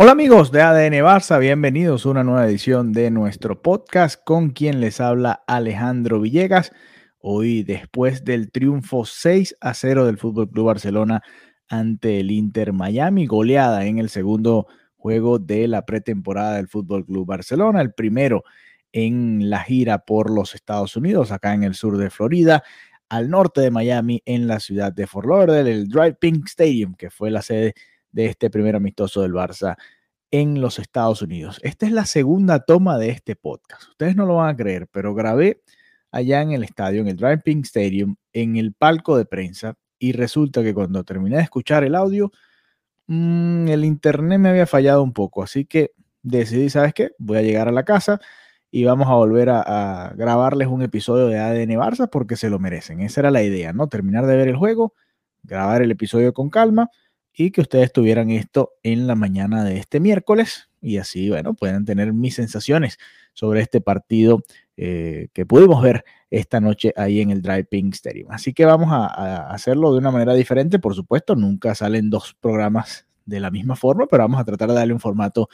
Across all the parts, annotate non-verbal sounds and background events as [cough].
Hola amigos de ADN Barça, bienvenidos a una nueva edición de nuestro podcast con quien les habla Alejandro Villegas. Hoy después del triunfo 6 a 0 del Fútbol Club Barcelona ante el Inter Miami, goleada en el segundo juego de la pretemporada del Fútbol Club Barcelona, el primero en la gira por los Estados Unidos, acá en el sur de Florida, al norte de Miami, en la ciudad de Fort Lauderdale, el Drive Pink Stadium, que fue la sede de este primer amistoso del Barça en los Estados Unidos. Esta es la segunda toma de este podcast. Ustedes no lo van a creer, pero grabé allá en el estadio, en el Drive Pink Stadium, en el palco de prensa, y resulta que cuando terminé de escuchar el audio, mmm, el internet me había fallado un poco, así que decidí, ¿sabes qué? Voy a llegar a la casa y vamos a volver a, a grabarles un episodio de ADN Barça porque se lo merecen. Esa era la idea, ¿no? Terminar de ver el juego, grabar el episodio con calma y que ustedes tuvieran esto en la mañana de este miércoles y así, bueno, puedan tener mis sensaciones sobre este partido eh, que pudimos ver esta noche ahí en el Drive Pink Stadium. Así que vamos a, a, hacerlo de una manera diferente, por supuesto, nunca salen dos programas de la misma forma, pero vamos a tratar de darle un formato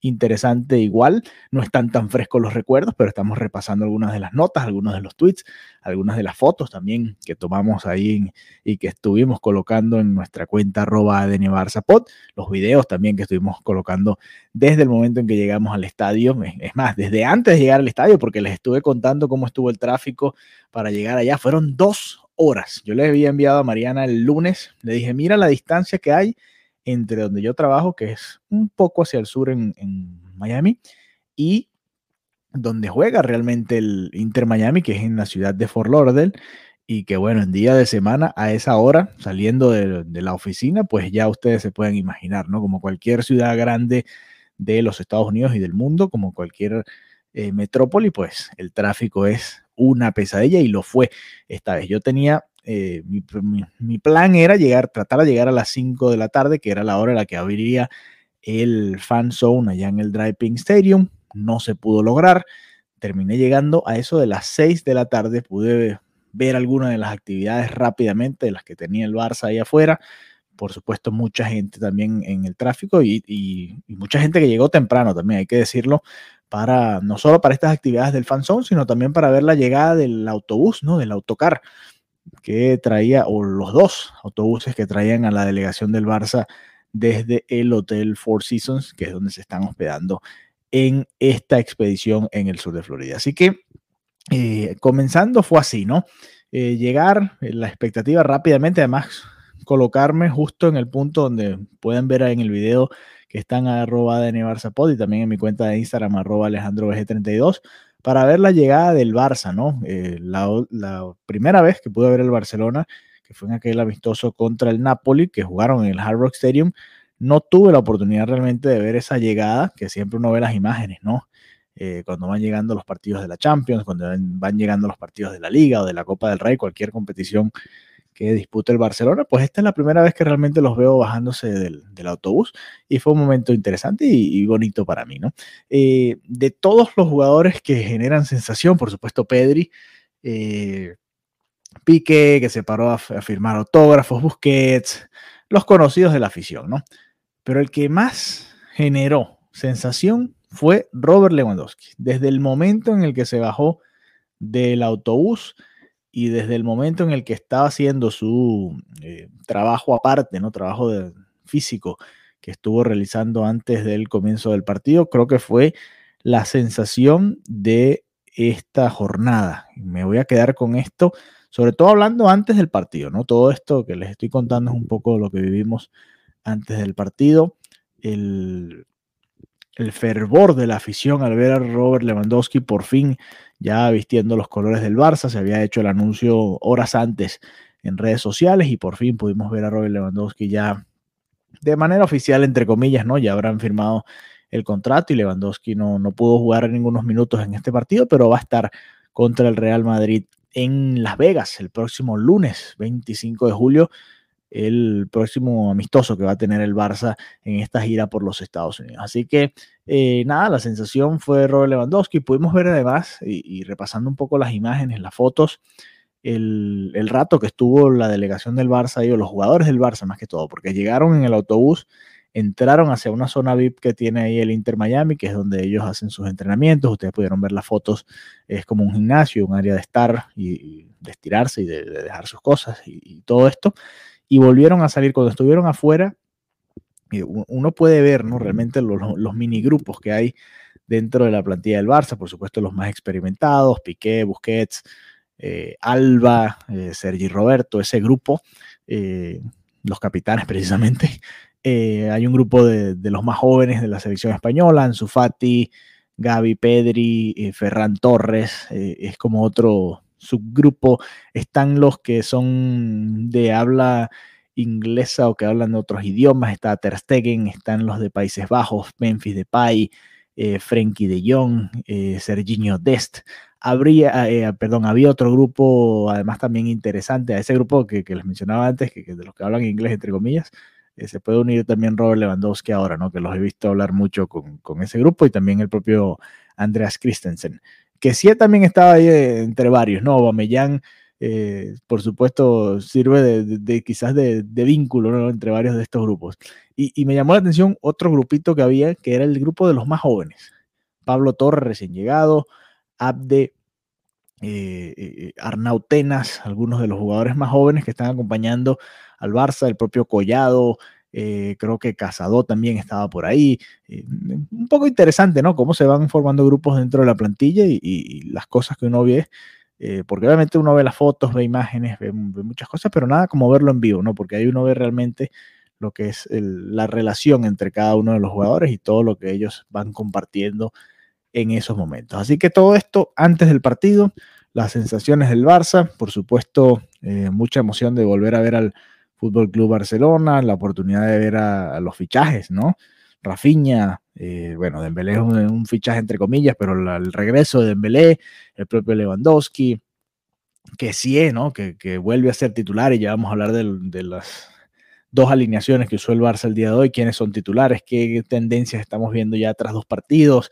interesante igual. No están tan frescos los recuerdos, pero estamos repasando algunas de las notas, algunos de los tweets, algunas de las fotos también que tomamos ahí y que estuvimos colocando en nuestra cuenta arroba de Barzapod, los videos también que estuvimos colocando desde el momento en que llegamos al estadio, es más, desde antes de llegar al estadio, porque les estuve contando cómo estuvo el tráfico para llegar allá, fueron dos horas. Yo le había enviado a Mariana el lunes, le dije, mira la distancia que hay entre donde yo trabajo, que es un poco hacia el sur en, Miami, y donde juega realmente el Inter Miami, que es en la ciudad de Fort Lauderdale, y que bueno, en día de semana, a esa hora, saliendo de, de, la oficina, pues ya ustedes se pueden imaginar, ¿no? Como cualquier ciudad grande de los Estados Unidos y del mundo, como cualquier eh, metrópoli, pues el tráfico es una pesadilla y lo fue esta vez. Yo tenía eh, mi, mi, mi, plan era llegar, tratar de llegar a las 5 de la tarde, que era la hora en la que abriría el fan zone allá en el Drive Stadium. No se pudo lograr. Terminé llegando a eso de las 6 de la tarde. Pude ver algunas de las actividades rápidamente de las que tenía el Barça ahí afuera. Por supuesto, mucha gente también en el tráfico y, y, y mucha gente que llegó temprano también, hay que decirlo, para no solo para estas actividades del fan zone, sino también para ver la llegada del autobús, ¿no? Del autocar que traía, o los dos autobuses que traían a la delegación del Barça desde el Hotel Four Seasons, que es donde se están hospedando en esta expedición en el sur de Florida. Así que eh, comenzando fue así, ¿no? Eh, llegar, eh, la expectativa rápidamente, además colocarme justo en el punto donde pueden ver en el video que están arroba de Pod y también en mi cuenta de Instagram arroba alejandrovg32 para ver la llegada del Barça, ¿no? Eh, la, primera vez que pude ver el Barcelona, que fue en aquel amistoso contra el Napoli, que jugaron en el Hard Rock Stadium, no tuve la oportunidad realmente de ver esa llegada, que siempre uno ve las imágenes, ¿no? Eh, cuando van llegando los partidos de la Champions, cuando van llegando los partidos de la Liga o de la Copa del Rey, cualquier competición que disputa el Barcelona, pues esta es la primera vez que realmente los veo bajándose del, autobús y fue un momento interesante y, y bonito para mí, ¿no? Eh, de todos los jugadores que generan sensación, por supuesto Pedri, eh, Pique, que se paró a, a, firmar autógrafos, Busquets, los conocidos de la afición, ¿no? Pero el que más generó sensación fue Robert Lewandowski. Desde el momento en el que se bajó del autobús, y desde el momento en el que estaba haciendo su eh, trabajo aparte, ¿no? Trabajo físico que estuvo realizando antes del comienzo del partido, creo que fue la sensación de esta jornada. Me voy a quedar con esto, sobre todo hablando antes del partido, ¿no? Todo esto que les estoy contando es un poco lo que vivimos antes del partido. El fervor de la afición al ver a Robert Lewandowski por fin ya vistiendo los colores del Barça. Se había hecho el anuncio horas antes en redes sociales y por fin pudimos ver a Robert Lewandowski ya de manera oficial, entre comillas, ¿no? Ya habrán firmado el contrato y Lewandowski no, no pudo jugar ningunos minutos en este partido, pero va a estar contra el Real Madrid en Las Vegas el próximo lunes 25 de julio el próximo amistoso que va a tener el Barça en esta gira por los Estados Unidos. Así que eh, nada, la sensación fue Robert Lewandowski. Pudimos ver además, y, repasando un poco las imágenes, las fotos, el, rato que estuvo la delegación del Barça y los jugadores del Barça más que todo, porque llegaron en el autobús, entraron hacia una zona VIP que tiene ahí el Inter Miami, que es donde ellos hacen sus entrenamientos. Ustedes pudieron ver las fotos, es como un gimnasio, un área de estar y, de estirarse y de, dejar sus cosas y todo esto y volvieron a salir. Cuando estuvieron afuera, eh, uno puede ver ¿no? realmente los, los mini grupos que hay dentro de la plantilla del Barça, por supuesto los más experimentados, Piqué, Busquets, eh, Alba, eh, Sergi Roberto, ese grupo, los capitanes [laughs] precisamente. hay un grupo de, de, los más jóvenes de la selección española, Ansu Fati, Gaby Pedri, Ferran Torres, es como otro, subgrupo están los que son de habla inglesa o que hablan otros idiomas, está Ter Stegen, están los de Países Bajos, Memphis Depay, eh, Frenkie de Jong, eh, Dest. Habría, eh, perdón, había otro grupo, además también interesante, a ese grupo que, les mencionaba antes, que, de los que hablan inglés, entre comillas, eh, se puede unir también Robert Lewandowski ahora, ¿no? Que los he visto hablar mucho con, con ese grupo y también el propio Andreas Christensen que sí también estaba ahí eh, entre varios, ¿no? Bamellán, eh, por supuesto, sirve de, quizás de, vínculo ¿no? entre varios de estos grupos. Y, me llamó la atención otro grupito que había, que era el grupo de los más jóvenes. Pablo Torres, recién llegado, Abde, eh, Arnautenas, algunos de los jugadores más jóvenes que están acompañando al Barça, el propio Collado, eh, creo que Casado también estaba por ahí. Eh, un poco interesante, ¿no? Cómo se van formando grupos dentro de la plantilla y, las cosas que uno ve. Eh, porque obviamente uno ve las fotos, ve imágenes, ve, muchas cosas, pero nada como verlo en vivo, ¿no? Porque ahí uno ve realmente lo que es la relación entre cada uno de los jugadores y todo lo que ellos van compartiendo en esos momentos. Así que todo esto antes del partido, las sensaciones del Barça, por supuesto, mucha emoción de volver a ver al, Fútbol Club Barcelona, la oportunidad de ver a, los fichajes, ¿no? Rafinha, eh, bueno, Dembélé es un, fichaje entre comillas, pero el regreso de Dembélé, el propio Lewandowski, que sí, ¿no? Que, vuelve a ser titular y ya vamos a hablar de, las dos alineaciones que usó el Barça el día de hoy, quiénes son titulares, qué tendencias estamos viendo ya tras dos partidos,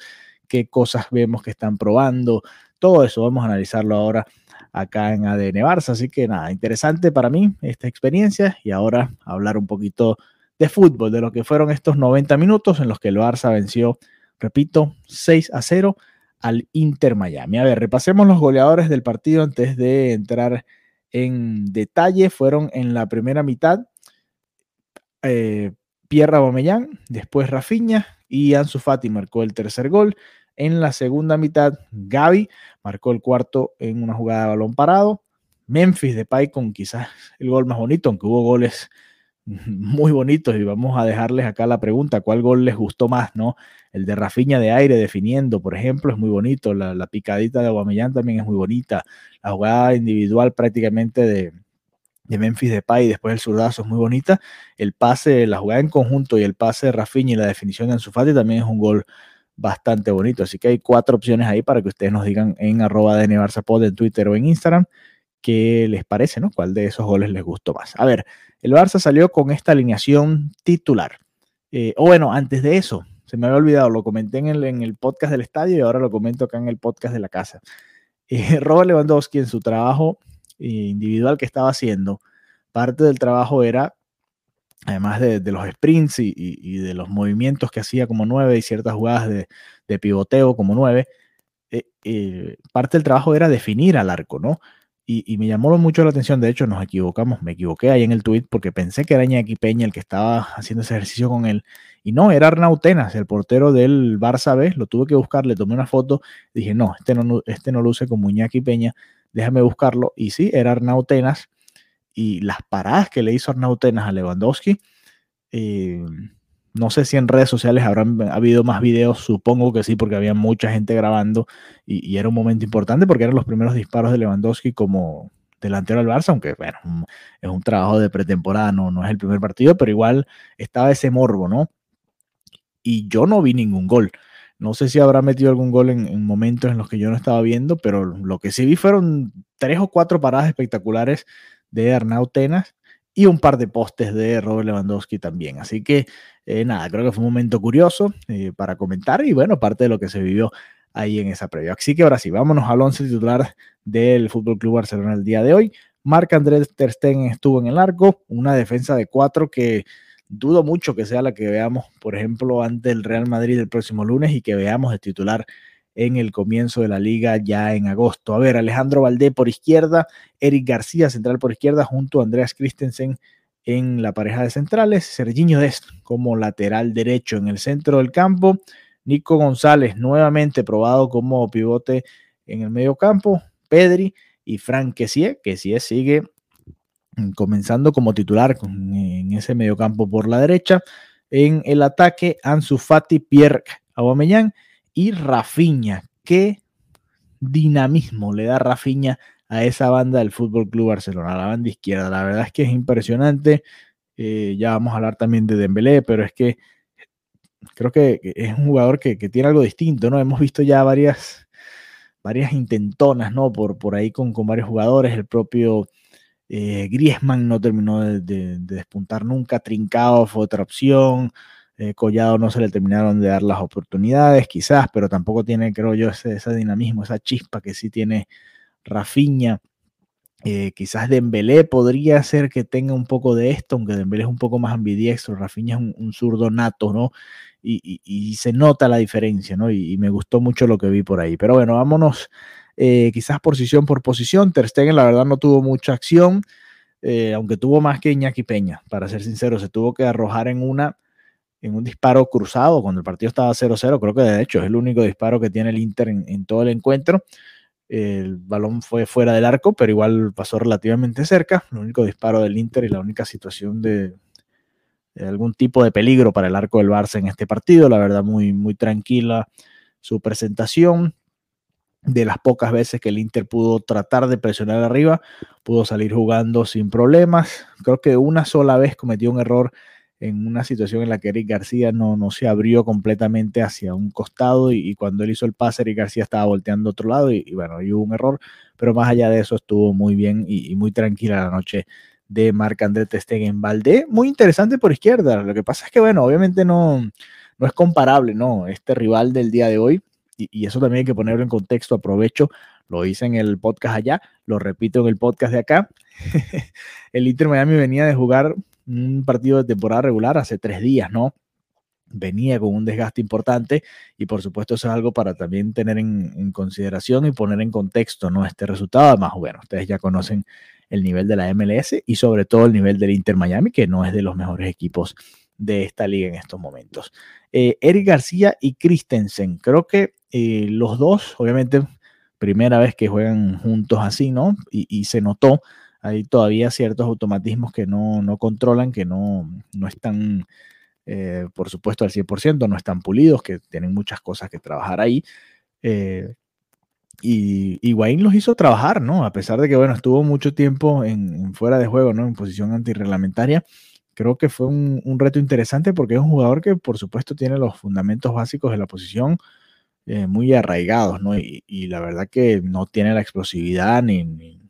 qué cosas vemos que están probando, todo eso vamos a analizarlo ahora acá en ADN Barça. Así que nada, interesante para mí esta experiencia y ahora hablar un poquito de fútbol, de lo que fueron estos 90 minutos en los que el Barça venció, repito, 6 a 0 al Inter Miami. A ver, repasemos los goleadores del partido antes de entrar en detalle. Fueron en la primera mitad eh, Pierre después Rafinha y Ansu Fati marcó el tercer gol. En la segunda mitad, Gaby marcó el cuarto en una jugada de balón parado. Memphis de Depay con quizás el gol más bonito, aunque hubo goles [laughs] muy bonitos y vamos a dejarles acá la pregunta, ¿cuál gol les gustó más, no? El de Rafiña de aire definiendo, por ejemplo, es muy bonito, la, picadita de Aguamellán también es muy bonita, la jugada individual prácticamente de, de Memphis después el zurdazo es muy bonita, el pase, la jugada en conjunto y el pase de Rafinha y la definición de Ansu también es un gol bastante bonito. Así que hay cuatro opciones ahí para que ustedes nos digan en arroba de en Twitter o en Instagram qué les parece, ¿no? ¿Cuál de esos goles les gustó más? A ver, el Barça salió con esta alineación titular. Eh, o bueno, antes de eso, se me había olvidado, lo comenté en el, en el, podcast del estadio y ahora lo comento acá en el podcast de la casa. Eh, [laughs] Robert Lewandowski en su trabajo eh, individual que estaba haciendo, parte del trabajo era además de, los sprints y, de los movimientos que hacía como nueve y ciertas jugadas de, pivoteo como nueve, eh, eh, parte del trabajo era definir al arco, ¿no? Y, me llamó mucho la atención, de hecho nos equivocamos, me equivoqué ahí en el tweet porque pensé que era Iñaki Peña el que estaba haciendo ese ejercicio con él, y no, era Arnau Tenas, el portero del Barça B, lo tuve que buscar, le tomé una foto, dije, no, este no, este no luce como Iñaki Peña, déjame buscarlo, y sí, era Arnau Tenas, y las paradas que le hizo Arnautenas a Lewandowski, eh, No sé si en redes sociales habrán habido más videos, supongo que sí, porque había mucha gente grabando y, era un momento importante porque eran los primeros disparos de Lewandowski como, delantero del Barça, aunque bueno, es un trabajo de pretemporada, no, no es el primer partido, pero igual estaba ese morbo, ¿no? Y yo no vi ningún gol. No sé si habrá metido algún gol en, momentos en los que yo no estaba viendo, pero lo que sí vi fueron tres o cuatro paradas espectaculares de Arnau Tenas y un par de postes de Robert Lewandowski también. Así que eh, nada, creo que fue un momento curioso eh, para comentar y bueno, parte de lo que se vivió ahí en esa previa. Así que ahora sí, vámonos al once titular del Fútbol Club Barcelona el día de hoy. Marc Andrés Ter estuvo en el arco, una defensa de cuatro que dudo mucho que sea la que veamos, por ejemplo, ante el Real Madrid el próximo lunes y que veamos de titular en el comienzo de la liga ya en agosto. A ver, Alejandro Valdé por izquierda, Eric García central por izquierda junto a Andreas Christensen en la pareja de centrales, Serginho Dest como lateral derecho en el centro del campo, Nico González, nuevamente probado como pivote en el medio campo. Pedri y Frank Kessie, que sigue comenzando como titular en ese medio campo por la derecha. En el ataque, Ansu Fati, Pierre Aubameyang y Rafinha. Qué dinamismo le da Rafinha a esa banda del Fútbol Club Barcelona, la banda izquierda. La verdad es que es impresionante. Eh, ya vamos a hablar también de Dembélé, pero es que creo que es un jugador que, tiene algo distinto, ¿no? Hemos visto ya varias, varias intentonas, ¿no? Por, por ahí con, con varios jugadores, el propio eh, Griezmann no terminó de, despuntar nunca, Trincao fue otra opción, eh, Collado no se le terminaron de dar las oportunidades, quizás, pero tampoco tiene, creo yo, ese, dinamismo, esa chispa que sí tiene Rafinha. Eh, quizás Dembélé podría ser que tenga un poco de esto, aunque Dembélé es un poco más ambidiestro, Rafinha es un, un zurdo nato, ¿no? y, se nota la diferencia, ¿no? Y, me gustó mucho lo que vi por ahí. Pero bueno, vámonos eh, quizás posición por posición. Ter Stegen, la verdad, no tuvo mucha acción, eh, aunque tuvo más que Iñaki Peña, para ser sincero, se tuvo que arrojar en una en un disparo cruzado cuando el partido estaba 0-0. Creo que de hecho es el único disparo que tiene el Inter en, todo el encuentro. El balón fue fuera del arco, pero igual pasó relativamente cerca. El único disparo del Inter y la única situación de, algún tipo de peligro para el arco del Barça en este partido. La verdad, muy, muy tranquila su presentación. De las pocas veces que el Inter pudo tratar de presionar arriba, pudo salir jugando sin problemas. Creo que una sola vez cometió un error en una situación en la que Eric García no, no se abrió completamente hacia un costado y, cuando él hizo el pase, Eric García estaba volteando otro lado y, bueno, y hubo un error, pero más allá de eso estuvo muy bien y, y muy tranquila la noche de Marc André Stegen. Valdé, muy interesante por izquierda. Lo que pasa es que, bueno, obviamente no, no es comparable, ¿no? Este rival del día de hoy, y, eso también hay que ponerlo en contexto, aprovecho, lo hice en el podcast allá, lo repito en el podcast de acá. [laughs] el Inter Miami venía de jugar un partido de temporada regular hace tres días, ¿no? venía con un desgaste importante y por supuesto eso es algo para también tener en, consideración y poner en contexto ¿no? este resultado. Además, bueno, ustedes ya conocen el nivel de la MLS y sobre todo el nivel del Inter Miami, que no es de los mejores equipos de esta liga en estos momentos. Eh, Eric García y Christensen, creo que eh, los dos, obviamente, primera vez que juegan juntos así, ¿no? Y, se notó, hay todavía ciertos automatismos que no, no controlan, que no, no están, eh, por supuesto, al 100%, no están pulidos, que tienen muchas cosas que trabajar ahí. Y, y Wayne los hizo trabajar, ¿no? A pesar de que, bueno, estuvo mucho tiempo fuera de juego, ¿no? En posición antirreglamentaria. Creo que fue un, reto interesante porque es un jugador que, por supuesto, tiene los fundamentos básicos de la posición eh, muy arraigados, ¿no? Y, la verdad que no tiene la explosividad ni,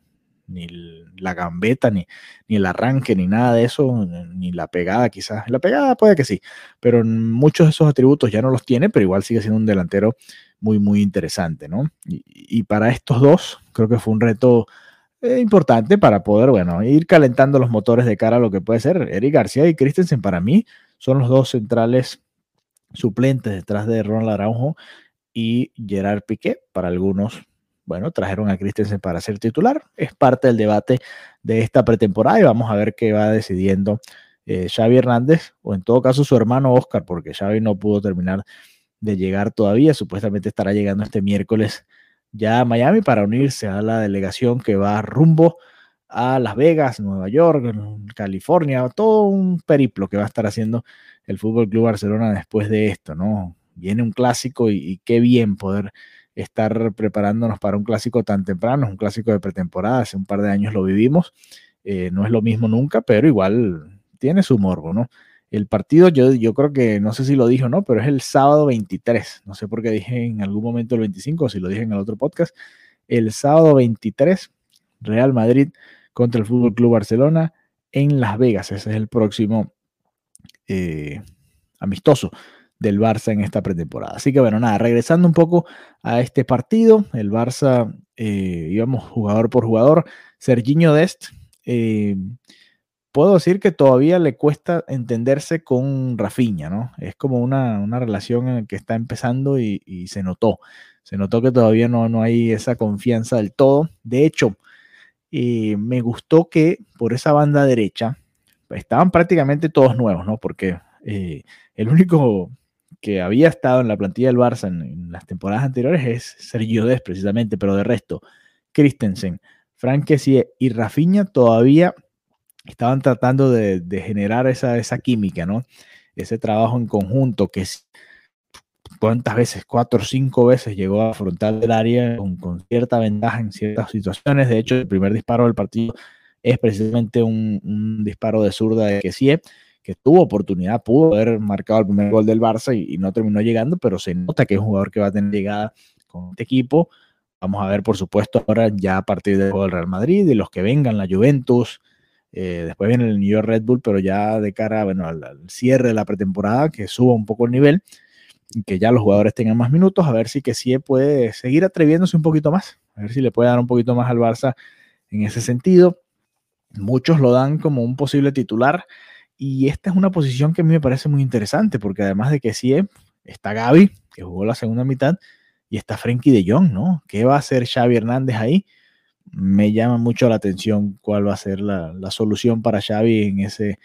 la gambeta, ni, ni el arranque, ni nada de eso, ni la pegada quizás. La pegada puede que sí, pero muchos de esos atributos ya no los tiene, pero igual sigue siendo un delantero muy, muy interesante, ¿no? Y, para estos dos, creo que fue un reto eh, importante para poder, bueno, ir calentando los motores de cara a lo que puede ser. Eric García y Christensen, para mí, son los dos centrales suplentes detrás de Ronald Araujo y Gerard Piqué. Para algunos, bueno, trajeron a Christensen para ser titular. Es parte del debate de esta pretemporada y vamos a ver qué va decidiendo eh, Xavi Hernández o en todo caso su hermano Oscar, porque Xavi no pudo terminar de llegar todavía. Supuestamente estará llegando este miércoles ya a Miami para unirse a la delegación que va rumbo a Las Vegas, Nueva York, California, todo un periplo que va a estar haciendo el Fútbol Club Barcelona después de esto, ¿no? Viene un clásico y, qué bien poder estar preparándonos para un clásico tan temprano, es un clásico de pretemporada, hace un par de años lo vivimos, eh, no es lo mismo nunca, pero igual tiene su morbo, ¿no? El partido, yo, yo creo que, no sé si lo dije o no, pero es el sábado 23. No sé por qué dije en algún momento el 25, o si lo dije en el otro podcast. El sábado 23, Real Madrid contra el Fútbol Club Barcelona en Las Vegas. Ese es el próximo eh, amistoso del Barça en esta pretemporada. Así que bueno, nada, regresando un poco a este partido, el Barça eh, íbamos jugador por jugador. Serginho Dest. Eh, puedo decir que todavía le cuesta entenderse con Rafinha, ¿no? Es como una, relación en la que está empezando y, se notó. Se notó que todavía no, no hay esa confianza del todo. De hecho, eh, me gustó que por esa banda derecha estaban prácticamente todos nuevos, ¿no? Porque el único que había estado en la plantilla del Barça en, las temporadas anteriores es Sergio Des, precisamente, pero de resto, Christensen, Frank y Rafinha todavía estaban tratando de, generar esa, esa, química, ¿no? Ese trabajo en conjunto que es, cuántas veces, cuatro o cinco veces llegó a afrontar el área con, cierta ventaja en ciertas situaciones. De hecho, el primer disparo del partido es precisamente un, disparo de zurda de Kessie, que tuvo oportunidad, pudo haber marcado el primer gol del Barça y, no terminó llegando, pero se nota que es un jugador que va a tener llegada con este equipo. Vamos a ver, por supuesto, ahora ya a partir del del Real Madrid y los que vengan, la Juventus, eh, después viene el New York Red Bull, pero ya de cara bueno, al, cierre de la pretemporada, que suba un poco el nivel, que ya los jugadores tengan más minutos, a ver si que sí puede seguir atreviéndose un poquito más, a ver si le puede dar un poquito más al Barça en ese sentido. Muchos lo dan como un posible titular, y esta es una posición que a mí me parece muy interesante, porque además de que sí está Gaby, que jugó la segunda mitad, y está Frenkie de Jong, ¿no? ¿Qué va a hacer Xavi Hernández ahí? me llama mucho la atención cuál va a ser la, solución para Xavi en, ese,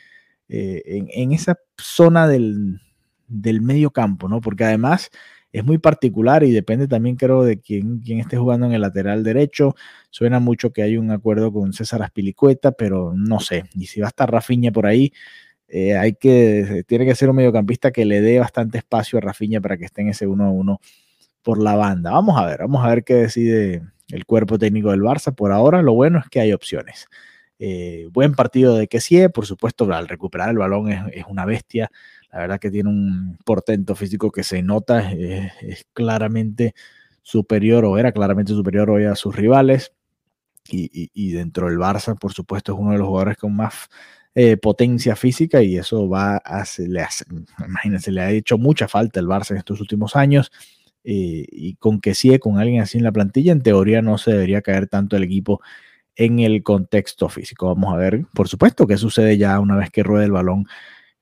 eh, en, esa zona del, medio campo, ¿no? Porque además es muy particular y depende también, creo, de quién, esté jugando en el lateral derecho. Suena mucho que hay un acuerdo con César Aspilicueta, pero no sé. Y si va a estar Rafiña por ahí, eh, hay que, tiene que ser un mediocampista que le dé bastante espacio a Rafiña para que esté en ese 1 1 por la banda. Vamos a ver, vamos a ver qué decide el cuerpo técnico del Barça. Por ahora, lo bueno es que hay opciones. Eh, buen partido de Kessie, por supuesto, al recuperar el balón es, una bestia. La verdad que tiene un portento físico que se nota, es, claramente superior o era claramente superior hoy a sus rivales. Y, dentro del Barça, por supuesto, es uno de los jugadores con más eh, potencia física y eso va a, le imagínense, le ha hecho mucha falta el Barça en estos últimos años. Eh, y con que sigue con alguien así en la plantilla, en teoría no se debería caer tanto el equipo en el contexto físico. Vamos a ver, por supuesto, qué sucede ya una vez que ruede el balón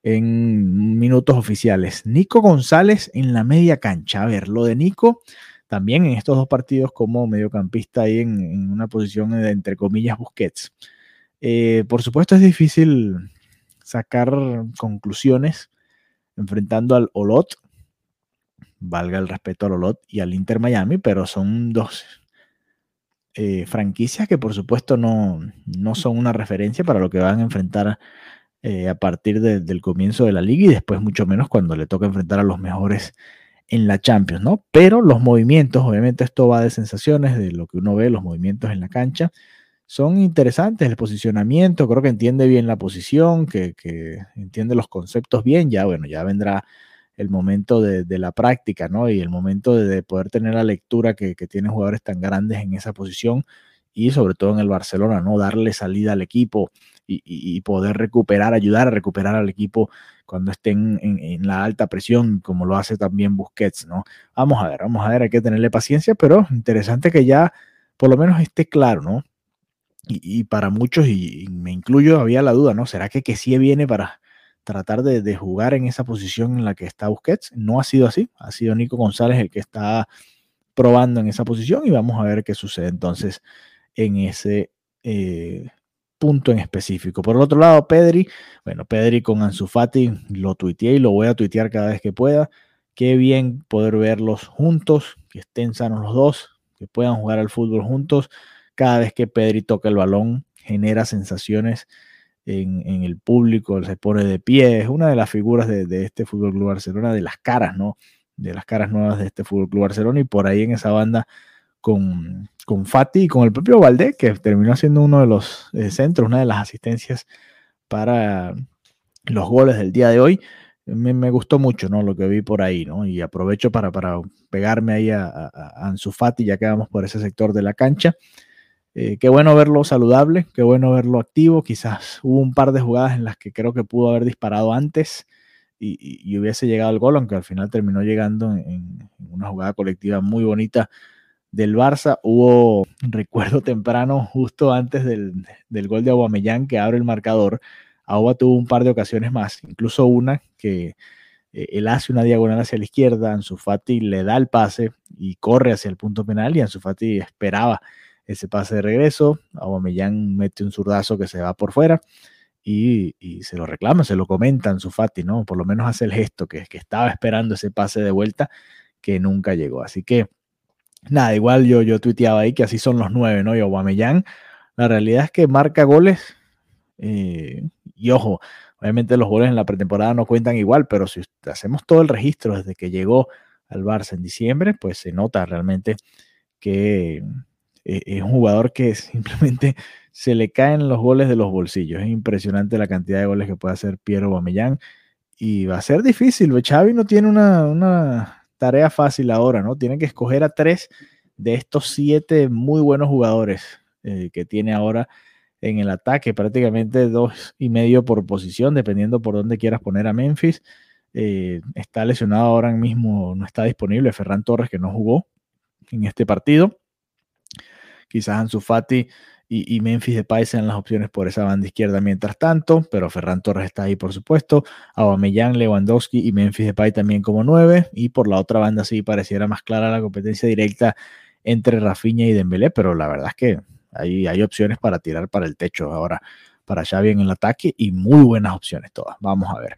en minutos oficiales. Nico González en la media cancha. A ver, lo de Nico también en estos dos partidos como mediocampista ahí en, una posición de, entre comillas, Busquets. Eh, por supuesto es difícil sacar conclusiones enfrentando al Olot, valga el respeto al Olot y al Inter Miami, pero son dos eh, franquicias que por supuesto no, no, son una referencia para lo que van a enfrentar eh, a partir del comienzo de la liga y después mucho menos cuando le toca enfrentar a los mejores en la Champions, ¿no? Pero los movimientos, obviamente esto va de sensaciones, de lo que uno ve, los movimientos en la cancha, son interesantes, el posicionamiento, creo que entiende bien la posición, que entiende los conceptos bien, ya bueno, ya vendrá el momento de, la práctica, ¿no? Y el momento de, poder tener la lectura que, tienen jugadores tan grandes en esa posición y sobre todo en el Barcelona, ¿no? Darle salida al equipo y, poder recuperar, ayudar a recuperar al equipo cuando estén en, la alta presión, como lo hace también Busquets, ¿no? Vamos a ver, vamos a ver, hay que tenerle paciencia, pero interesante que ya por lo menos esté claro, ¿no? Y, para muchos, y, me incluyo, había la duda, ¿no? ¿Será que sí viene para, tratar de, jugar en esa posición en la que está Busquets. No ha sido así, ha sido Nico González el que está probando en esa posición y vamos a ver qué sucede entonces en ese eh, punto en específico. Por el otro lado, Pedri, bueno, Pedri con Ansu Fati lo tuiteé y lo voy a tuitear cada vez que pueda. Qué bien poder verlos juntos, que estén sanos los dos, que puedan jugar al fútbol juntos. Cada vez que Pedri toca el balón, genera sensaciones en, el público, se pone de pie, es una de las figuras de, este Fútbol Club Barcelona, de las caras, ¿no? De las caras nuevas de este Fútbol Club Barcelona y por ahí en esa banda con, con Fati y con el propio Valdés, que terminó siendo uno de los eh, centros, una de las asistencias para los goles del día de hoy. Me, gustó mucho ¿no? lo que vi por ahí, ¿no? Y aprovecho para, para pegarme ahí a, a, Ansu Fati, ya que vamos por ese sector de la cancha. Eh, qué bueno verlo saludable, qué bueno verlo activo. Quizás hubo un par de jugadas en las que creo que pudo haber disparado antes y, hubiese llegado al gol, aunque al final terminó llegando en, una jugada colectiva muy bonita del Barça. Hubo, recuerdo temprano, justo antes del, del gol de Aubameyang que abre el marcador. Aubameyang tuvo un par de ocasiones más, incluso una que eh, él hace una diagonal hacia la izquierda, Ansu Fati le da el pase y corre hacia el punto penal y Ansu Fati esperaba ese pase de regreso. Aubameyang mete un zurdazo que se va por fuera y, se lo reclama, se lo comenta Ansu Fati, ¿no? Por lo menos hace el gesto que, que estaba esperando ese pase de vuelta que nunca llegó. Así que nada, igual yo, yo tuiteaba ahí que así son los nueve, ¿no? Y Aubameyang, la realidad es que marca goles eh, y ojo, obviamente los goles en la pretemporada no cuentan igual, pero si hacemos todo el registro desde que llegó al Barça en diciembre, pues se nota realmente que eh, es un jugador que [laughs] simplemente se le caen los goles de los bolsillos. Es impresionante la cantidad de goles que puede hacer Piero Aubameyang y va a ser difícil. Xavi no tiene una, una tarea fácil ahora, ¿no? Tiene que escoger a tres de estos siete muy buenos jugadores eh, que tiene ahora en el ataque, prácticamente dos y medio por posición, dependiendo por dónde quieras poner a Memphis. Eh, está lesionado ahora mismo, no está disponible Ferran Torres, que no jugó en este partido. Quizás Ansu Fati y, Memphis Depay sean las opciones por esa banda izquierda mientras tanto, pero Ferran Torres está ahí, por supuesto. Aubameyang, Lewandowski y Memphis Depay también como nueve. Y por la otra banda sí pareciera más clara la competencia directa entre Rafinha y Dembélé, pero la verdad es que hay, hay opciones para tirar para el techo ahora para Xavi en el ataque y muy buenas opciones todas. Vamos a ver.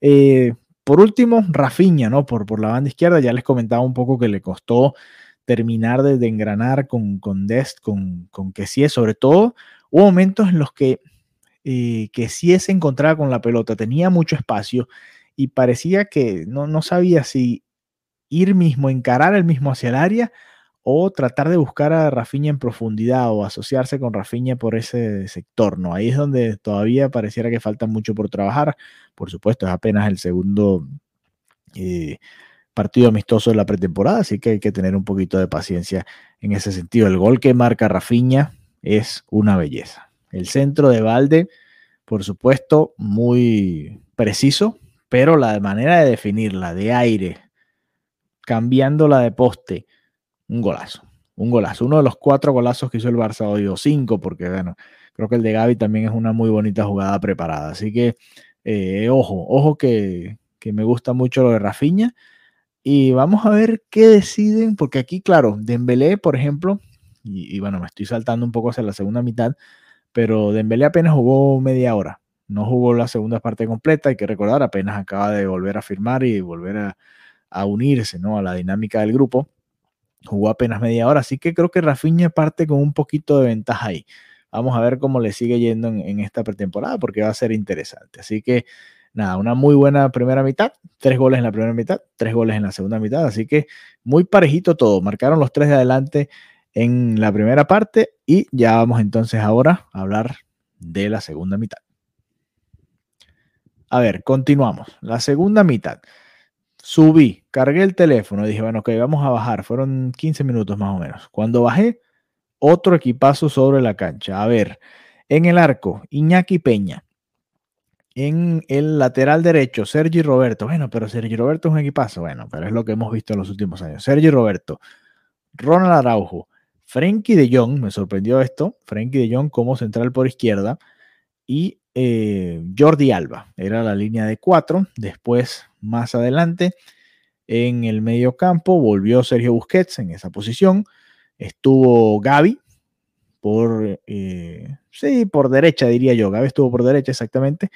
Eh, por último, Rafinha, ¿no? Por, por la banda izquierda, ya les comentaba un poco que le costó terminar de, engranar con, con Dest, con, con que sí sobre todo, hubo momentos en los que, eh, que sí se encontraba con la pelota, tenía mucho espacio y parecía que no, no sabía si ir mismo, encarar el mismo hacia el área o tratar de buscar a Rafinha en profundidad o asociarse con Rafinha por ese sector, ¿no? Ahí es donde todavía pareciera que falta mucho por trabajar. Por supuesto, es apenas el segundo eh, partido amistoso de la pretemporada, así que hay que tener un poquito de paciencia en ese sentido. El gol que marca Rafinha es una belleza. El centro de Valde, por supuesto, muy preciso, pero la manera de definirla de aire, cambiándola de poste, un golazo, un golazo. Uno de los cuatro golazos que hizo el Barça hoy, o cinco, porque bueno, creo que el de Gaby también es una muy bonita jugada preparada. Así que, eh, ojo, ojo que, que, me gusta mucho lo de Rafinha. Y vamos a ver qué deciden, porque aquí, claro, Dembélé, por ejemplo, y, y bueno, me estoy saltando un poco hacia la segunda mitad, pero Dembélé apenas jugó media hora, no jugó la segunda parte completa, hay que recordar, apenas acaba de volver a firmar y volver a, unirse ¿no? a la dinámica del grupo jugó apenas media hora, así que creo que Rafinha parte con un poquito de ventaja ahí. Vamos a ver cómo le sigue yendo en, esta pretemporada porque va a ser interesante. Así que nada, una muy buena primera mitad, tres goles en la primera mitad, tres goles en la segunda mitad, así que muy parejito todo. Marcaron los tres de adelante en la primera parte y ya vamos entonces ahora a hablar de la segunda mitad. A ver, continuamos. La segunda mitad. Subí, cargué el teléfono, dije, bueno, ok, vamos a bajar. Fueron 15 minutos más o menos. Cuando bajé, otro equipazo sobre la cancha. A ver, en el arco, Iñaki Peña. En el lateral derecho, Sergi Roberto. Bueno, pero Sergi Roberto es un equipazo. Bueno, pero es lo que hemos visto en los últimos años. Sergi Roberto, Ronald Araujo, Frenkie de Jong, me sorprendió esto. Frenkie de Jong como central por izquierda. Y eh, Jordi Alba. Era la línea de cuatro. Después, más adelante, en el medio campo, volvió Sergio Busquets en esa posición. Estuvo Gaby por, eh, sí, por derecha, diría yo. Gaby estuvo por derecha exactamente.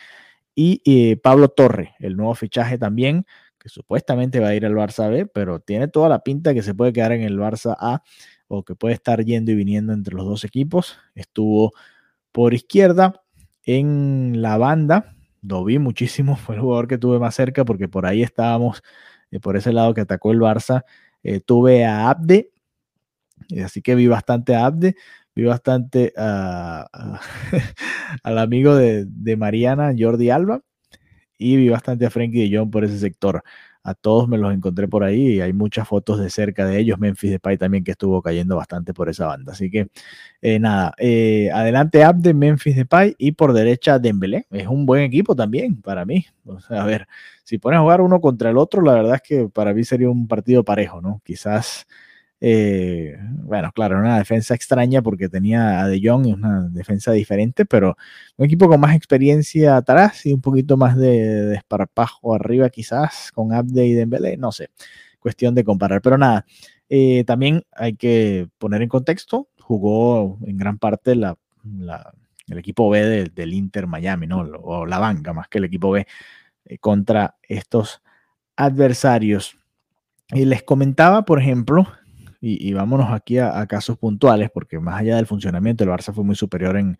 Y eh, Pablo Torre, el nuevo fichaje también, que supuestamente va a ir al Barça B, pero tiene toda la pinta que se puede quedar en el Barça A o que puede estar yendo y viniendo entre los dos equipos. Estuvo por izquierda En la banda, lo vi muchísimo, [laughs] fue el jugador que tuve más cerca porque por ahí estábamos, eh, por ese lado que atacó el Barça. Eh, tuve a Abde, así que vi bastante a Abde, vi bastante [laughs] al amigo de, Mariana, Jordi Alba, y vi bastante a Frankie de Jong por ese sector a todos me los encontré por ahí y hay muchas fotos de cerca de ellos. Memphis Depay también que estuvo cayendo bastante por esa banda. Así que eh, nada, eh, adelante Abde, Memphis Depay y por derecha Dembélé. Es un buen equipo también para mí. a ver, si pones a jugar uno contra el otro, la verdad es que para mí sería un partido parejo, ¿no? Quizás eh, bueno, claro, una defensa extraña porque tenía a De Jong, una defensa diferente, pero un equipo con más experiencia atrás y un poquito más de, desparpajo arriba, quizás con Abde y Dembélé, no sé, cuestión de comparar. Pero nada, eh, también hay que poner en contexto, jugó en gran parte la, el equipo B del Inter Miami, ¿no? O la banca más que el equipo B eh, contra estos adversarios. Y les comentaba, por ejemplo, y, vámonos aquí a, casos puntuales, porque más allá del funcionamiento, el Barça fue muy superior en,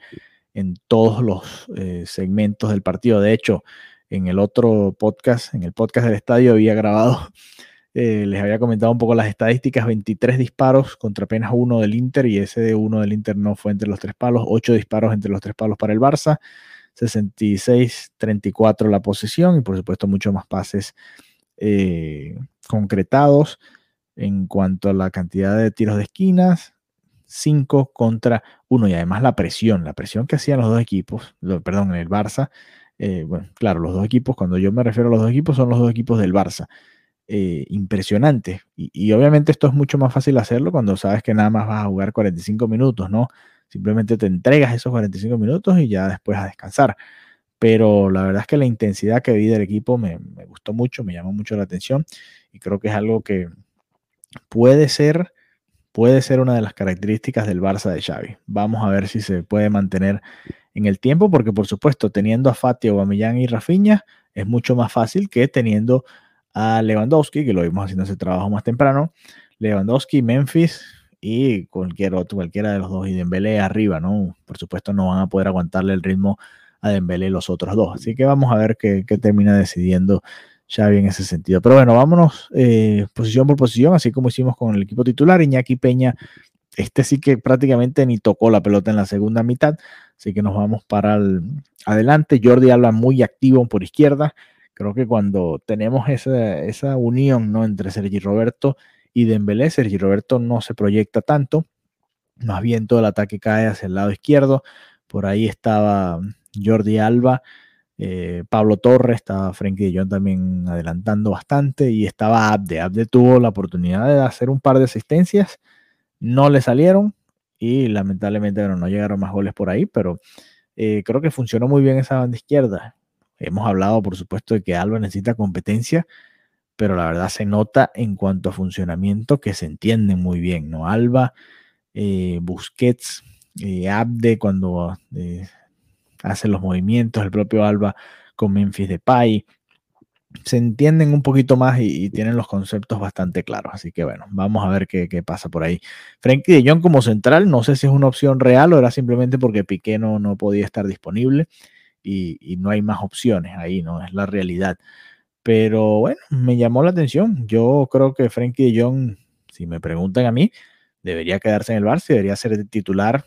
todos los eh, segmentos del partido. De hecho, en el otro podcast, en el podcast del estadio, había grabado, [laughs] eh, les había comentado un poco las estadísticas, 23 disparos contra apenas uno del Inter, y ese de uno del Inter no fue entre los tres palos, 8 disparos entre los tres palos para el Barça, 66-34 la posesión, y por supuesto mucho más pases eh, concretados en cuanto a la cantidad de tiros de esquinas, 5 contra 1 y además la presión, la presión que hacían los dos equipos, perdón, en el Barça, eh, bueno, claro, los dos equipos, cuando yo me refiero a los dos equipos, son los dos equipos del Barça. Eh, impresionante. Y, obviamente esto es mucho más fácil hacerlo cuando sabes que nada más vas a jugar 45 minutos, ¿no? Simplemente te entregas esos 45 minutos y ya después a descansar. Pero la verdad es que la intensidad que vi del equipo me gustó mucho, me llamó mucho la atención y creo que es algo que, puede ser, puede ser una de las características del Barça de Xavi. Vamos a ver si se puede mantener en el tiempo, porque por supuesto, teniendo a Fati, Aubameyang y Rafinha, es mucho más fácil que teniendo a Lewandowski, que lo vimos haciendo ese trabajo más temprano, Lewandowski, Memphis y cualquier otro, cualquiera de los dos, y Dembélé arriba, ¿no? Por supuesto no van a poder aguantarle el ritmo a Dembélé los otros dos. Así que vamos a ver qué, qué termina decidiendo Xavi en ese sentido. Pero bueno, vámonos eh, posición por posición, así como hicimos con el equipo titular. Iñaki Peña, este sí que prácticamente ni tocó la pelota en la segunda mitad, así que nos vamos para adelante. Jordi Alba muy activo por izquierda. Creo que cuando tenemos esa, esa unión ¿no? entre Sergi Roberto y Dembélé, Sergi Roberto no se proyecta tanto, más bien todo el ataque cae hacia el lado izquierdo. Por ahí estaba Jordi Alba eh, Pablo Torres, estaba Frenkie de Jong también adelantando bastante y estaba Abde. Abde tuvo la oportunidad de hacer un par de asistencias, no le salieron y lamentablemente no llegaron más goles por ahí, pero eh, creo que funcionó muy bien esa banda izquierda. Hemos hablado, por supuesto, de que Alba necesita competencia, pero la verdad se nota en cuanto a funcionamiento que se entienden muy bien, ¿no? Alba, eh, Busquets, Abde cuando hace los movimientos, el propio Alba con Memphis Depay. Se entienden un poquito más y, tienen los conceptos bastante claros. Así que bueno, vamos a ver qué, pasa por ahí. Frankie de Jong como central, no sé si es una opción real o era simplemente porque Piqué no, no podía estar disponible y, no hay más opciones ahí, ¿no? Es la realidad. Pero bueno, me llamó la atención. Yo creo que Frankie de Jong, si me preguntan a mí, debería quedarse en el Barça, debería ser titular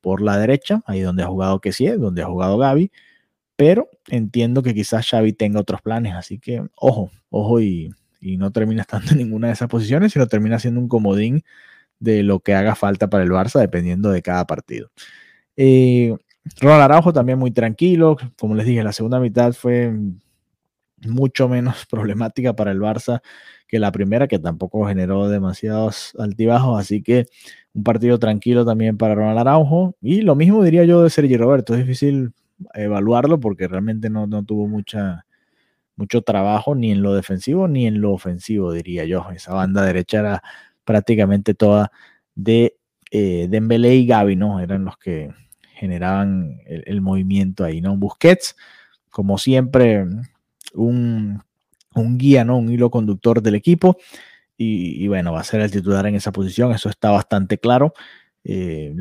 por la derecha, ahí donde ha jugado sí, donde ha jugado Gaby, pero entiendo que quizás Xavi tenga otros planes, así que ojo, ojo y, no termina estando en ninguna de esas posiciones, sino termina siendo un comodín de lo que haga falta para el Barça, dependiendo de cada partido. Eh, Ronald Araujo también muy tranquilo, como les dije, la segunda mitad fue mucho menos [laughs] problemática para el Barça que la primera, que tampoco generó demasiados altibajos, así que un partido tranquilo también para Ronald Araujo. Y lo mismo diría yo de Sergi Roberto, es difícil evaluarlo porque realmente no, tuvo mucha, mucho trabajo ni en lo defensivo ni en lo ofensivo, diría yo. Esa banda derecha era prácticamente toda de eh, y Gaby, ¿no? Eran los que generaban el, el movimiento ahí, ¿no? Busquets, como siempre, un un guía, ¿no? Un hilo conductor del equipo. Y, bueno, va a ser el titular en esa posición, eso está bastante claro. Eh,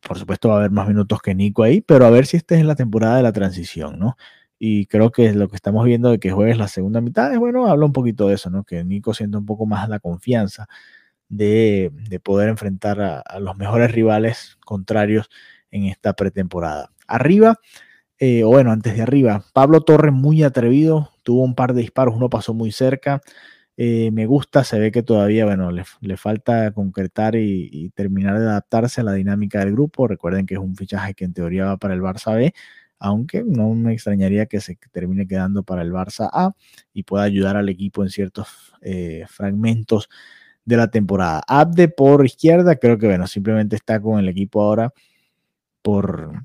por supuesto va a haber más minutos que Nico ahí, pero a ver si esta es la temporada de la transición, ¿no? Y creo que lo que estamos viendo de que juegues la segunda mitad, es bueno, habla un poquito de eso, ¿no? Que Nico siente un poco más la confianza de, poder enfrentar a, los mejores rivales contrarios en esta pretemporada. Arriba, eh, o bueno, antes de arriba, Pablo Torres muy atrevido, tuvo un par de disparos, uno pasó muy cerca. Eh, me gusta, se ve que todavía, bueno, le, falta concretar y, terminar de adaptarse a la dinámica del grupo. Recuerden que es un fichaje que en teoría va para el Barça B, aunque no me extrañaría que se termine quedando para el Barça A y pueda ayudar al equipo en ciertos eh, fragmentos de la temporada. Abde por izquierda, creo que bueno, simplemente está con el equipo ahora por,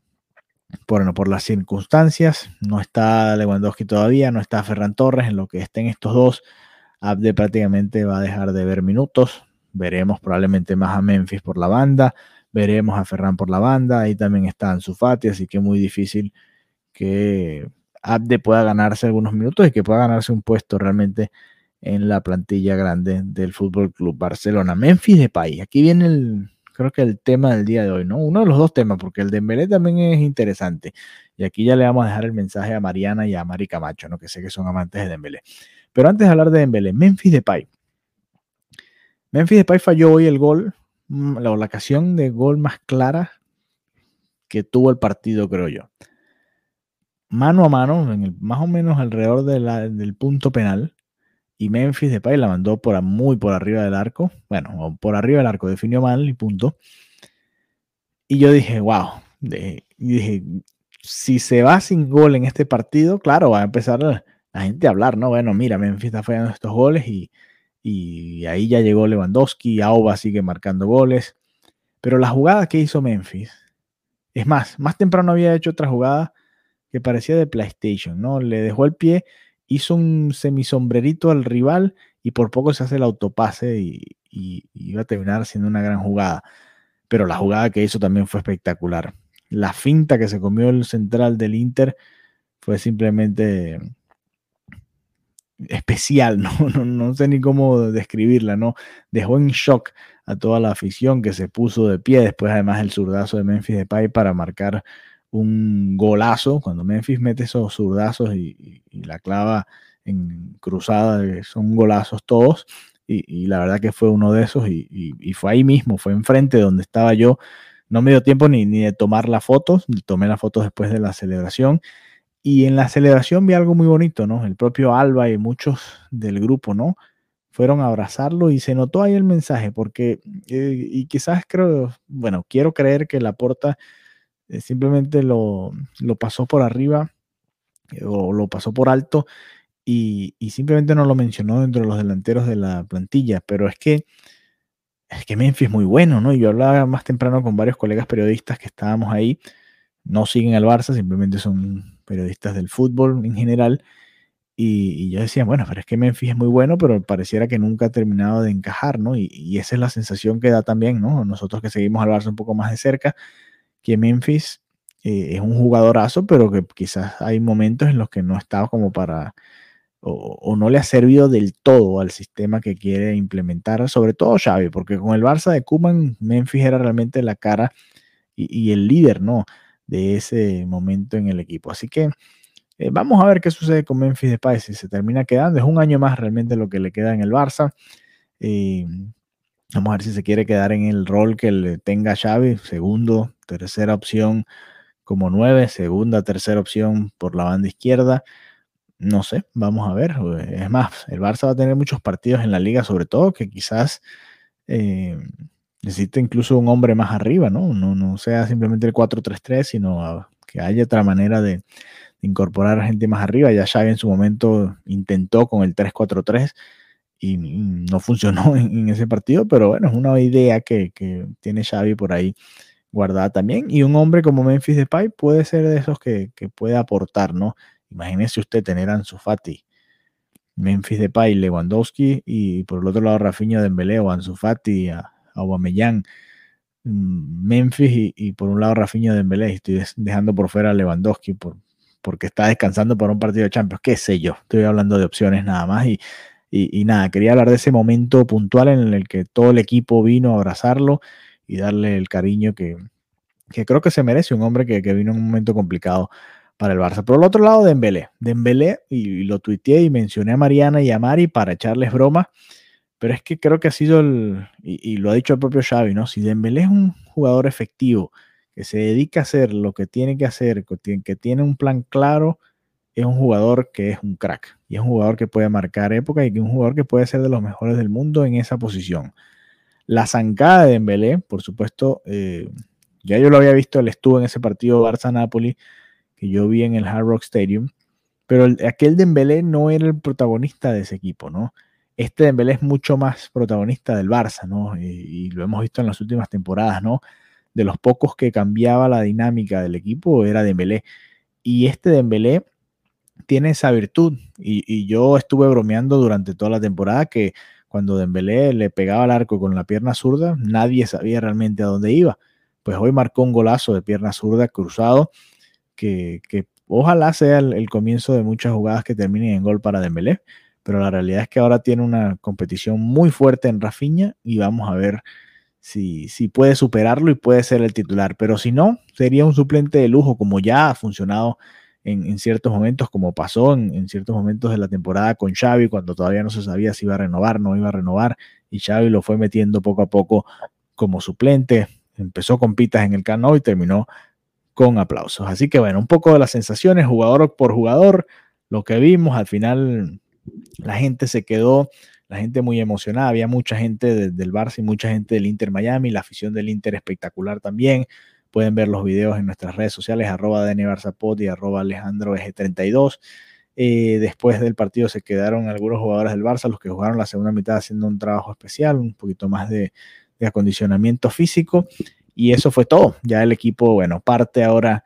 por, por las circunstancias. No está Lewandowski todavía, no está Ferran Torres, en lo que estén estos dos. Abde prácticamente va a dejar de ver minutos. Veremos probablemente más a Memphis por la banda. Veremos a Ferran por la banda. Ahí también está Ansu Fati, así que muy difícil que Abde pueda ganarse algunos minutos y que pueda ganarse un puesto realmente en la plantilla grande del Fútbol Club Barcelona. Memphis de país. Aquí viene el, creo que el tema del día de hoy, ¿no? Uno de los dos temas, porque el de Dembélé también es interesante. Y aquí ya le vamos a dejar el mensaje a Mariana y a Mari Camacho, ¿no? Que sé que son amantes de Dembélé. Pero antes de hablar de Dembélé, Memphis Depay. Memphis Depay falló hoy el gol, mm, la, ocasión de gol más clara que tuvo el partido, creo yo. Mano a mano, en el, más o menos alrededor del punto penal, y Memphis Depay la mandó por, muy por arriba del arco. Bueno, por arriba del arco, definió mal y punto. Y yo dije, wow. y dije, si se va sin gol en este partido, claro, va a empezar la, gente a hablar, ¿no? Bueno, mira, Memphis está fallando estos goles y, y ahí ya llegó Lewandowski, Auba sigue marcando goles. Pero la jugada que hizo Memphis, es más, más temprano había hecho otra jugada que parecía de PlayStation, ¿no? Le dejó el pie hizo un semisombrerito al rival y por poco se hace el autopase y, iba a terminar siendo una gran jugada. Pero la jugada que hizo también fue espectacular. La finta que se comió el central del Inter fue simplemente especial, [laughs] ¿no? No, sé ni cómo describirla, ¿no? Dejó en shock a toda la afición que se puso de pie, después además el zurdazo de Memphis Depay para marcar un golazo, cuando Memphis mete esos zurdazos y, la clava en cruzada, son golazos todos, y, la verdad que fue uno de esos, y, fue ahí mismo, fue enfrente donde estaba yo, no me dio tiempo ni, ni de tomar las fotos, tomé las fotos después de la celebración, y en la celebración vi algo muy bonito, ¿no? El propio Alba y muchos del grupo, ¿no? Fueron a abrazarlo y se notó ahí el mensaje, porque, eh, y quizás creo, bueno, quiero creer que la porta eh, simplemente lo, pasó por arriba eh, o lo pasó por alto y, simplemente no lo mencionó dentro de los delanteros de la plantilla. Pero es que, es que Memphis es muy bueno, ¿no? Yo hablaba más temprano con varios colegas periodistas que estábamos ahí, no siguen al Barça, simplemente son periodistas del fútbol en general. Y, yo decía, bueno, pero es que Memphis es muy bueno, pero pareciera que nunca ha terminado de encajar, ¿no? Y, y, esa es la sensación que da también, ¿no? Nosotros que seguimos al Barça un poco más de cerca, que Memphis eh, es un jugadorazo, pero que quizás hay momentos en los que no está como para, o, no le ha servido del todo al sistema que quiere implementar, sobre todo Xavi, porque con el Barça de Kuman, Memphis era realmente la cara y, el líder, ¿no? De ese momento en el equipo. Así que eh, vamos a ver qué sucede con Memphis Depay si se termina quedando. Es un año más realmente lo que le queda en el Barça. Eh, vamos a ver si se quiere quedar en el rol que le tenga Xavi, segundo, tercera opción como nueve, segunda, tercera opción por la banda izquierda. No sé, vamos a ver. Es más, el Barça va a tener muchos partidos en la liga, sobre todo que quizás eh, incluso un hombre más arriba, ¿no? No, no sea simplemente el 4-3-3, sino que haya otra manera de, incorporar a gente más arriba. Ya Xavi en su momento intentó con el 3-4-3 y no funcionó [laughs] en, ese partido, pero bueno, es una idea que, que tiene Xavi por ahí guardada también. Y un hombre como Memphis Depay puede ser de esos que, puede aportar, ¿no? Imagínese usted tener a Ansu Fati, Memphis Depay, Lewandowski y por el otro lado Rafinha Dembélé o Ansu Fati, a, Aubameyang, mm, Memphis y, por un lado Rafinha Dembélé. Estoy dejando por fuera a Lewandowski por, porque está descansando por un partido de Champions. Qué sé yo, estoy hablando de opciones nada más y, y, y, nada, quería hablar de ese momento puntual en el que todo el equipo vino a abrazarlo y darle el cariño que, creo que se merece un hombre que, vino en un momento complicado para el Barça. Por el otro lado, Dembélé. Dembélé, y, lo tuiteé y mencioné a Mariana y a Mari para echarles broma, pero es que creo que ha sido el, y, y, lo ha dicho el propio Xavi, ¿no? Si Dembélé es un jugador efectivo, que se dedica a hacer lo que tiene que hacer, que tiene un plan claro, es un jugador que es un crack y es un jugador que puede marcar época y que es un jugador que puede ser de los mejores del mundo en esa posición. La zancada de Dembélé, por supuesto, eh, ya yo lo había visto, él estuvo en ese partido Barça-Napoli que yo vi en el Hard Rock Stadium, pero el, aquel Dembélé no era el protagonista de ese equipo, ¿no? Este Dembélé es mucho más protagonista del Barça, ¿no? Y, y lo hemos visto en las últimas temporadas, ¿no? De los pocos que cambiaba la dinámica del equipo era Dembélé. Y este Dembélé tiene esa virtud. Y, yo estuve bromeando durante toda la temporada que cuando Dembélé le pegaba al arco con la pierna zurda, nadie sabía realmente a dónde iba. Pues hoy marcó un golazo de pierna zurda cruzado que, ojalá sea el, comienzo de muchas jugadas que terminen en gol para Dembélé. Pero la realidad es que ahora tiene una competición muy fuerte en Rafinha y vamos a ver si, si puede superarlo y puede ser el titular. Pero si no, sería un suplente de lujo como ya ha funcionado en, ciertos momentos, como pasó en, ciertos momentos de la temporada con Xavi, cuando todavía no se sabía si iba a renovar, no iba a renovar, y Xavi lo fue metiendo poco a poco como suplente. Empezó con pitas en el cano y terminó con aplausos. Así que bueno, un poco de las sensaciones, jugador por jugador, lo que vimos, al final la gente se quedó, la gente muy emocionada, había mucha gente del Barça y mucha gente del Inter Miami, la afición del Inter espectacular también, Pueden ver los videos en nuestras redes sociales, arroba y arroba Alejandro 32 eh, después del partido se quedaron algunos jugadores del Barça, los que jugaron la segunda mitad haciendo un trabajo especial, un poquito más de, acondicionamiento físico. Y eso fue todo. Ya el equipo, bueno, parte ahora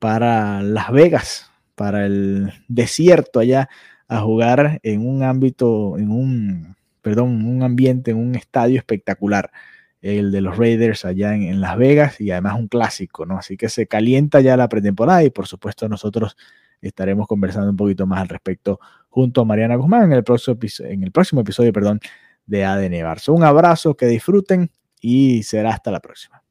para Las Vegas, para el desierto allá, a jugar en un ámbito, en un, perdón, un ambiente, en un estadio espectacular el de los Raiders allá en, Las Vegas y además un clásico, ¿no? Así que se calienta ya la pretemporada y por supuesto nosotros estaremos conversando un poquito más al respecto junto a Mariana Guzmán en el próximo, en el próximo episodio perdón, de ADN Barça. Un abrazo, que disfruten y será hasta la próxima.